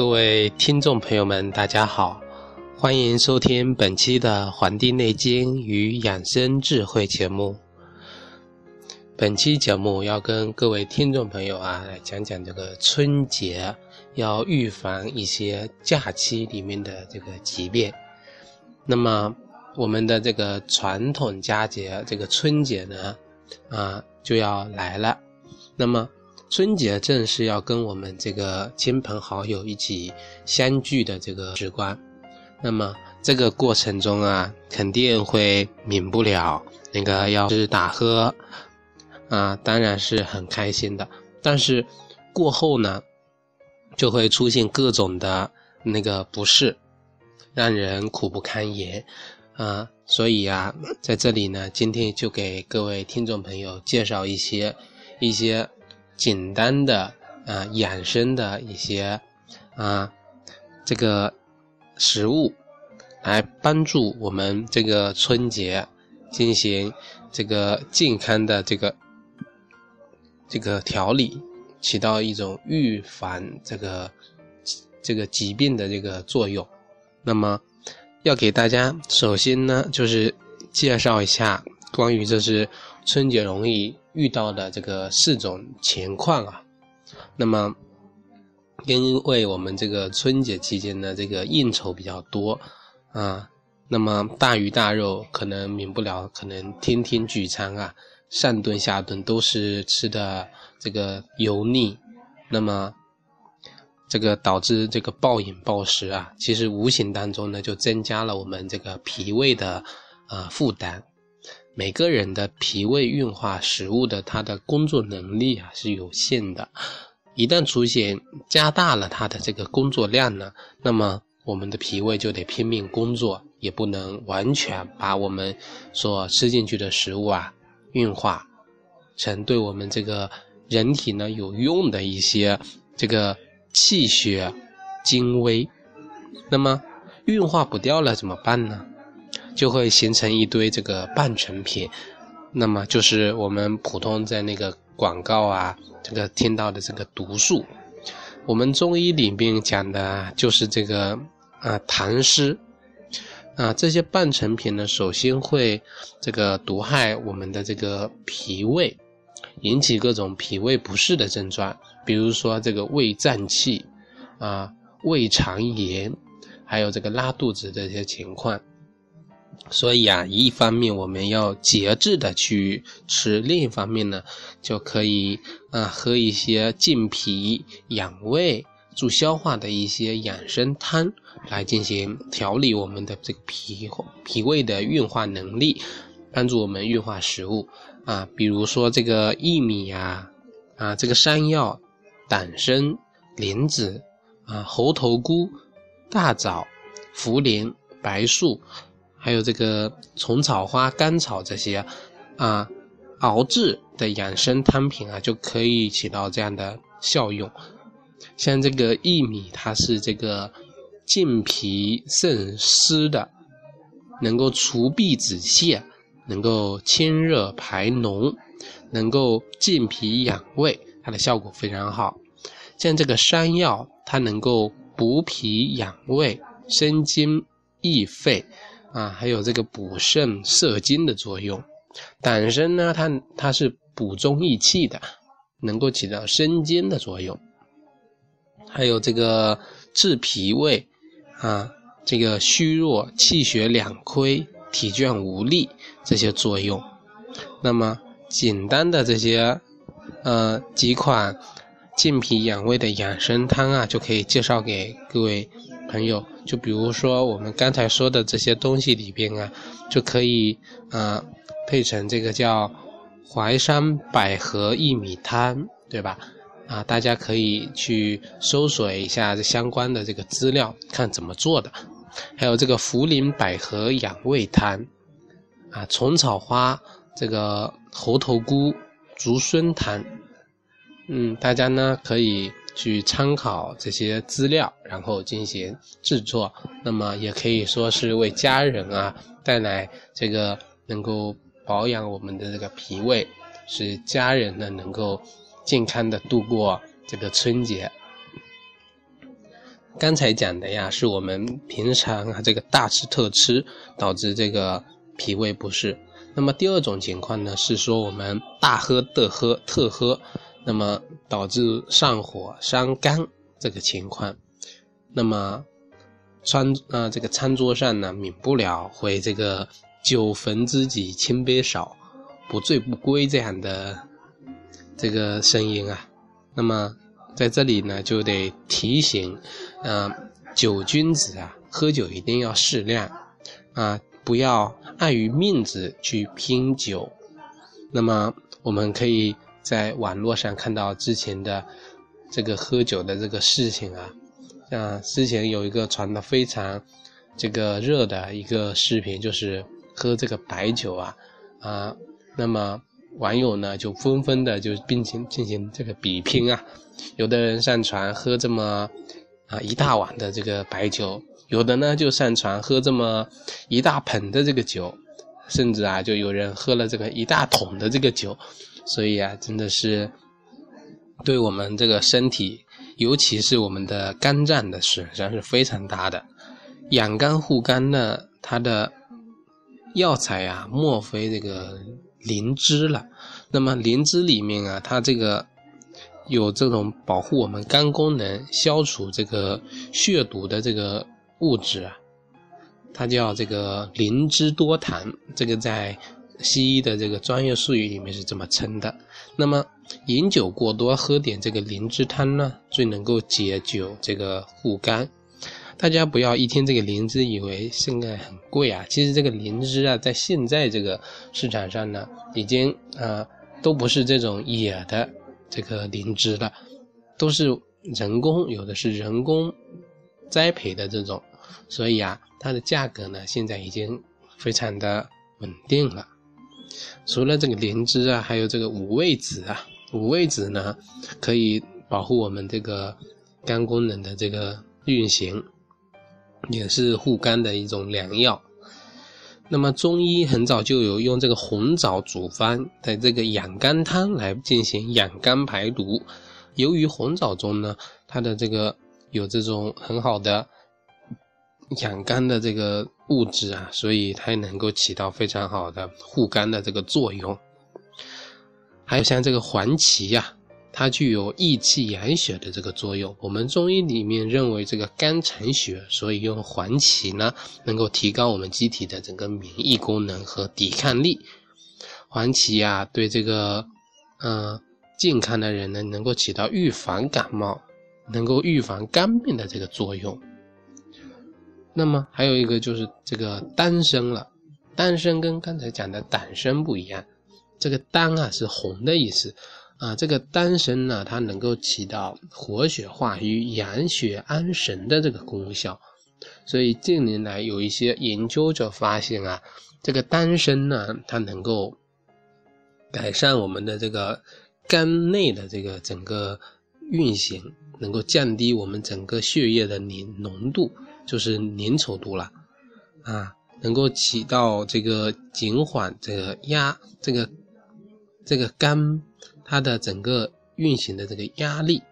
各位听众朋友们，大家好，欢迎收听本期的《黄帝内经与养生智慧》节目。本期节目要跟各位听众朋友啊来讲讲这个春节要预防一些假期里面的这个疾病。那么我们的这个传统佳节，这个春节呢，啊就要来了。那么春节正是要跟我们这个亲朋好友一起相聚的这个时光，那么这个过程中啊，肯定会免不了那个要吃打喝，啊，当然是很开心的。但是过后呢，就会出现各种的那个不适，让人苦不堪言，啊，所以啊，在这里呢，今天就给各位听众朋友介绍一些一些。简单的啊，养生的一些啊，这个食物，来帮助我们这个春节进行这个健康的这个这个调理，起到一种预防这个这个疾病的这个作用。那么，要给大家首先呢，就是介绍一下关于这是春节容易。遇到的这个四种情况啊，那么因为我们这个春节期间呢，这个应酬比较多啊，那么大鱼大肉可能免不了，可能天天聚餐啊，上顿下顿都是吃的这个油腻，那么这个导致这个暴饮暴食啊，其实无形当中呢，就增加了我们这个脾胃的啊负担。每个人的脾胃运化食物的它的工作能力啊是有限的，一旦出现加大了它的这个工作量呢，那么我们的脾胃就得拼命工作，也不能完全把我们所吃进去的食物啊运化成对我们这个人体呢有用的一些这个气血精微，那么运化不掉了怎么办呢？就会形成一堆这个半成品，那么就是我们普通在那个广告啊，这个听到的这个毒素。我们中医里面讲的就是这个啊痰湿啊这些半成品呢，首先会这个毒害我们的这个脾胃，引起各种脾胃不适的症状，比如说这个胃胀气啊、胃肠炎，还有这个拉肚子这些情况。所以啊，一方面我们要节制的去吃，另一方面呢，就可以啊喝一些健脾养胃、助消化的一些养生汤，来进行调理我们的这个脾脾胃的运化能力，帮助我们运化食物啊。比如说这个薏米呀，啊这个山药、党参、莲子啊、猴头菇、大枣、茯苓、白术。还有这个虫草花、甘草这些，啊，熬制的养生汤品啊，就可以起到这样的效用。像这个薏米，它是这个健脾渗湿的，能够除痹止泻，能够清热排脓，能够健脾养胃，它的效果非常好。像这个山药，它能够补脾养胃、生津益肺。啊，还有这个补肾摄精的作用。党参呢，它它是补中益气的，能够起到生津的作用。还有这个治脾胃啊，这个虚弱、气血两亏、体倦无力这些作用。那么简单的这些呃几款健脾养胃的养生汤啊，就可以介绍给各位。朋友，就比如说我们刚才说的这些东西里边啊，就可以啊配成这个叫淮山百合薏米汤，对吧？啊，大家可以去搜索一下这相关的这个资料，看怎么做的。还有这个茯苓百合养胃汤，啊，虫草花这个猴头菇竹荪汤，嗯，大家呢可以。去参考这些资料，然后进行制作，那么也可以说是为家人啊带来这个能够保养我们的这个脾胃，使家人呢能够健康的度过这个春节。刚才讲的呀，是我们平常啊这个大吃特吃导致这个脾胃不适。那么第二种情况呢，是说我们大喝特喝特喝，那么导致上火伤肝这个情况。那么餐啊这个餐桌上呢，免不了会这个酒逢知己千杯少，不醉不归这样的这个声音啊。那么在这里呢，就得提醒。嗯，酒君子啊，喝酒一定要适量啊，不要碍于面子去拼酒。那么，我们可以在网络上看到之前的这个喝酒的这个事情啊，像之前有一个传的非常这个热的一个视频，就是喝这个白酒啊啊，那么网友呢就纷纷的就并行进行这个比拼啊，有的人上传喝这么。啊，一大碗的这个白酒，有的呢就上传喝这么一大盆的这个酒，甚至啊就有人喝了这个一大桶的这个酒，所以啊真的是对我们这个身体，尤其是我们的肝脏的损伤是非常大的。养肝护肝呢，它的药材啊，莫非这个灵芝了。那么灵芝里面啊，它这个。有这种保护我们肝功能、消除这个血毒的这个物质啊，它叫这个灵芝多糖，这个在西医的这个专业术语里面是这么称的。那么饮酒过多，喝点这个灵芝汤呢，最能够解酒这个护肝。大家不要一听这个灵芝以为现在很贵啊，其实这个灵芝啊，在现在这个市场上呢，已经啊都不是这种野的。这个灵芝了都是人工，有的是人工栽培的这种，所以啊，它的价格呢现在已经非常的稳定了。除了这个灵芝啊，还有这个五味子啊，五味子呢可以保护我们这个肝功能的这个运行，也是护肝的一种良药。那么中医很早就有用这个红枣煮方的这个养肝汤来进行养肝排毒。由于红枣中呢，它的这个有这种很好的养肝的这个物质啊，所以它也能够起到非常好的护肝的这个作用。还有像这个黄芪呀。它具有益气养血的这个作用。我们中医里面认为，这个肝藏血，所以用黄芪呢，能够提高我们机体的整个免疫功能和抵抗力。黄芪呀，对这个，呃，健康的人呢，能够起到预防感冒、能够预防肝病的这个作用。那么还有一个就是这个丹参了。丹参跟刚才讲的党参不一样，这个丹啊是红的意思。啊，这个丹参呢，它能够起到活血化瘀、养血安神的这个功效，所以近年来有一些研究者发现啊，这个丹参呢，它能够改善我们的这个肝内的这个整个运行，能够降低我们整个血液的凝浓度，就是粘稠度了，啊，能够起到这个减缓这个压这个这个肝。它的整个运行的这个压力，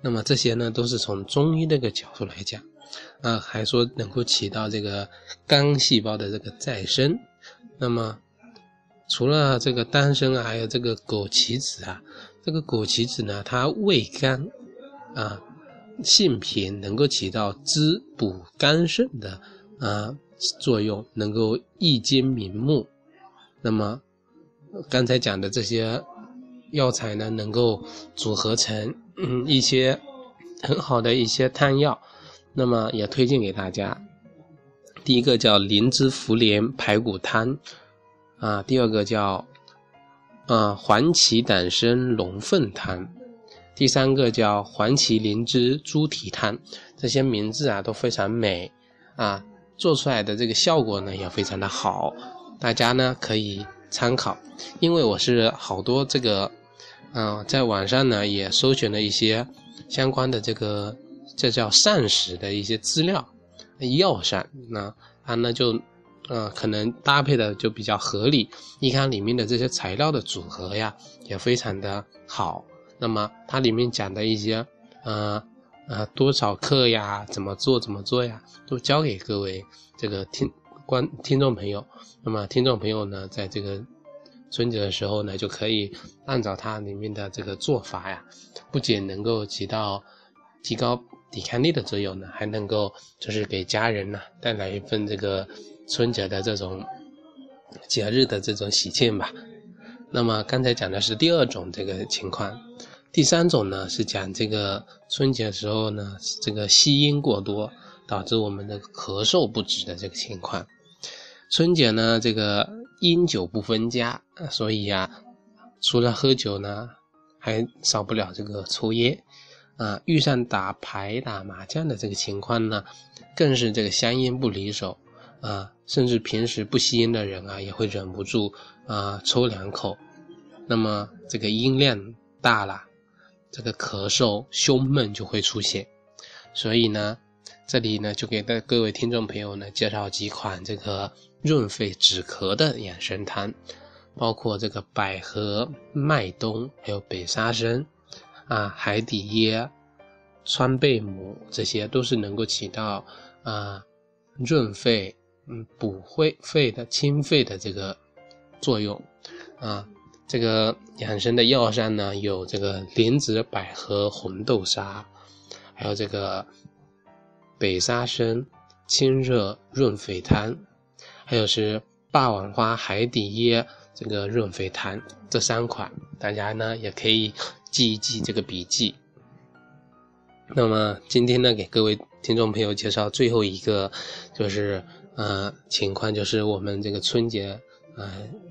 那么这些呢，都是从中医这个角度来讲，啊，还说能够起到这个肝细胞的这个再生。那么除了这个丹参啊，还有这个枸杞子啊，这个枸杞子呢，它味甘，啊，性平，能够起到滋补肝肾的啊作用，能够益精明目。那么刚才讲的这些。药材呢，能够组合成嗯一些很好的一些汤药，那么也推荐给大家。第一个叫灵芝茯苓排骨汤，啊，第二个叫啊黄芪党参龙凤汤，第三个叫黄芪灵芝猪蹄汤。这些名字啊都非常美啊，做出来的这个效果呢也非常的好，大家呢可以参考。因为我是好多这个。嗯，在网上呢也搜寻了一些相关的这个这叫膳食的一些资料，药膳，那它呢就，呃，可能搭配的就比较合理。你看里面的这些材料的组合呀，也非常的好。那么它里面讲的一些，呃，啊多少克呀，怎么做怎么做呀，都教给各位这个听观听众朋友。那么听众朋友呢，在这个春节的时候呢，就可以按照它里面的这个做法呀，不仅能够起到提高抵抗力的作用呢，还能够就是给家人呢带来一份这个春节的这种节日的这种喜庆吧。那么刚才讲的是第二种这个情况，第三种呢是讲这个春节时候呢，这个吸烟过多导致我们的咳嗽不止的这个情况。春节呢，这个烟酒不分家，所以呀，除了喝酒呢，还少不了这个抽烟啊。遇上打牌、打麻将的这个情况呢，更是这个香烟不离手啊。甚至平时不吸烟的人啊，也会忍不住啊抽两口。那么这个音量大了，这个咳嗽、胸闷就会出现。所以呢，这里呢就给大各位听众朋友呢介绍几款这个润肺止咳的养生汤，包括这个百合、麦冬，还有北沙参，啊，海底椰、川贝母，这些都是能够起到啊润肺、嗯补肺肺的清肺的这个作用，啊。这个养生的药膳呢，有这个莲子百合红豆沙，还有这个北沙参清热润肺汤，还有是霸王花海底椰这个润肺汤，这三款大家呢也可以记一记这个笔记。那么今天呢，给各位听众朋友介绍最后一个，就是呃情况，就是我们这个春节。嗯，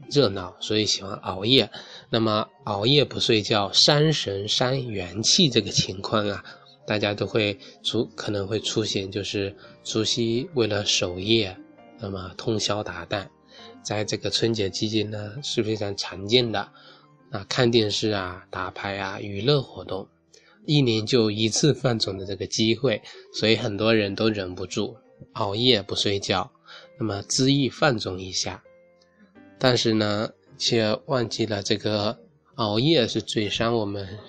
热闹，所以喜欢熬夜。那么熬夜不睡觉，伤神伤元气这个情况啊，大家都会出可能会出现，就是除夕为了守夜，那么通宵达旦，在这个春节期间呢是非常常见的。啊，看电视啊，打牌啊，娱乐活动，一年就一次放纵的这个机会，所以很多人都忍不住熬夜不睡觉，那么恣意放纵一下。但是呢，却忘记了这个熬夜是最伤我们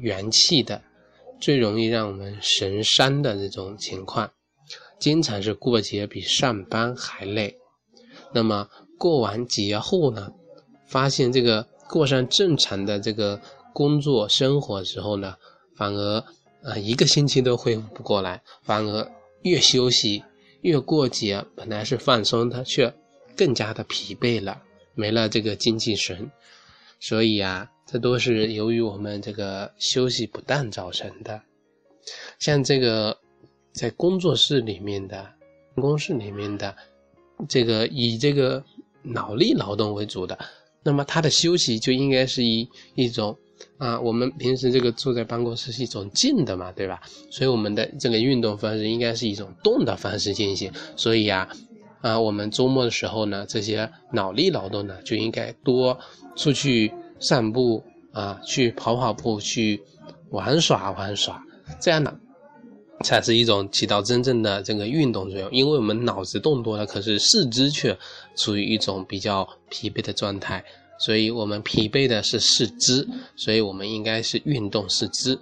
元气的，最容易让我们神伤的这种情况。经常是过节比上班还累。那么过完节后呢，发现这个过上正常的这个工作生活之后呢，反而啊一个星期都恢复不过来，反而越休息越过节，本来是放松的，却更加的疲惫了。没了这个精气神，所以啊，这都是由于我们这个休息不当造成的。像这个在工作室里面的、办公室里面的，这个以这个脑力劳动为主的，那么他的休息就应该是以一种啊，我们平时这个坐在办公室是一种静的嘛，对吧？所以我们的这个运动方式应该是一种动的方式进行。所以啊。啊，我们周末的时候呢，这些脑力劳动呢，就应该多出去散步啊，去跑跑步，去玩耍玩耍，这样呢，才是一种起到真正的这个运动作用。因为我们脑子动多了，可是四肢却处于一种比较疲惫的状态，所以我们疲惫的是四肢，所以我们应该是运动四肢。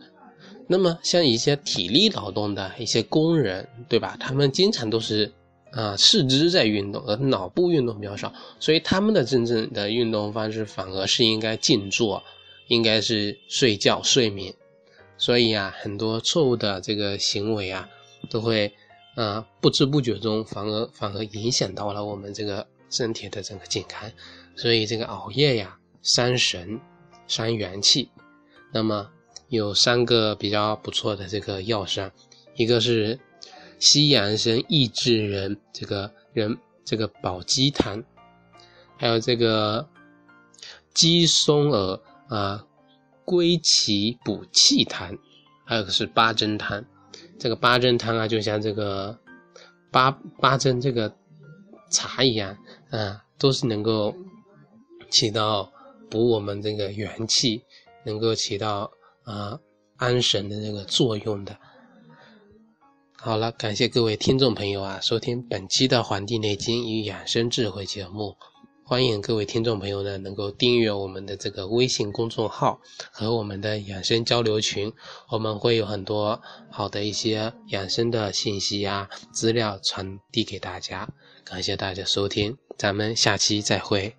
那么像一些体力劳动的一些工人，对吧？他们经常都是。啊，四肢在运动，而脑部运动比较少，所以他们的真正的运动方式反而是应该静坐，应该是睡觉睡眠。所以啊，很多错误的这个行为啊，都会啊不知不觉中反而反而影响到了我们这个身体的整个健康。所以这个熬夜呀，伤神，伤元气。那么有三个比较不错的这个药膳，一个是。西洋参益智仁，这个人这个保鸡汤，还有这个鸡松耳啊归气补气汤，还有个是八珍汤。这个八珍汤啊，就像这个八八珍这个茶一样啊，都是能够起到补我们这个元气，能够起到啊安神的这个作用的。好了，感谢各位听众朋友啊，收听本期的《黄帝内经与养生智慧》节目。欢迎各位听众朋友呢，能够订阅我们的这个微信公众号和我们的养生交流群，我们会有很多好的一些养生的信息啊资料传递给大家。感谢大家收听，咱们下期再会。